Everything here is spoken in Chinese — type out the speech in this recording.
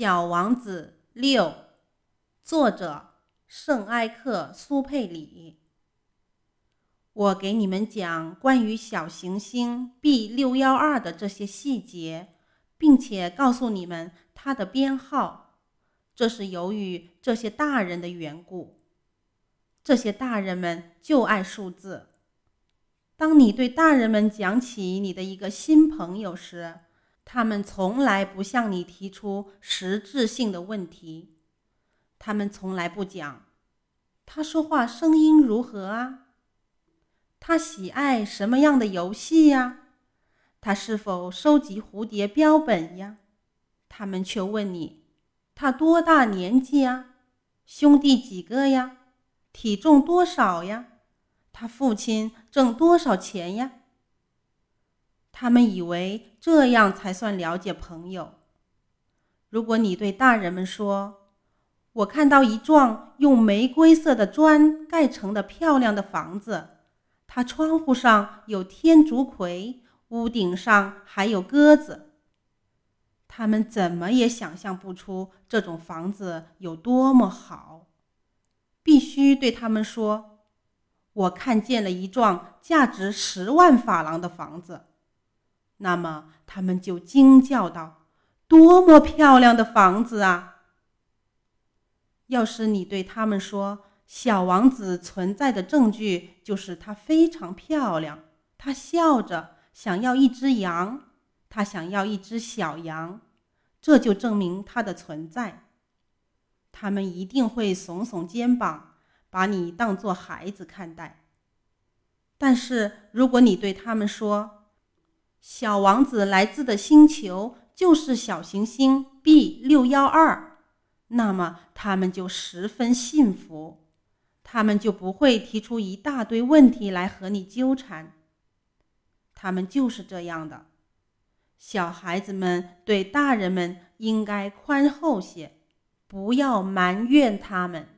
小王子六，作者圣埃克苏佩里。我给你们讲关于小行星 B 六幺二的这些细节，并且告诉你们它的编号。这是由于这些大人的缘故。这些大人们就爱数字。当你对大人们讲起你的一个新朋友时，他们从来不向你提出实质性的问题，他们从来不讲他说话声音如何啊，他喜爱什么样的游戏呀，他是否收集蝴蝶标本呀？他们却问你他多大年纪呀，兄弟几个呀，体重多少呀，他父亲挣多少钱呀？他们以为这样才算了解朋友。如果你对大人们说：“我看到一幢用玫瑰色的砖盖成的漂亮的房子，它窗户上有天竺葵，屋顶上还有鸽子。”他们怎么也想象不出这种房子有多么好。必须对他们说：“我看见了一幢价值十万法郎的房子。”那么他们就惊叫道：“多么漂亮的房子啊！”要是你对他们说：“小王子存在的证据就是他非常漂亮，他笑着想要一只羊，他想要一只小羊，这就证明他的存在。”他们一定会耸耸肩膀，把你当作孩子看待。但是如果你对他们说，小王子来自的星球就是小行星 B 六幺二，那么他们就十分幸福，他们就不会提出一大堆问题来和你纠缠。他们就是这样的。小孩子们对大人们应该宽厚些，不要埋怨他们。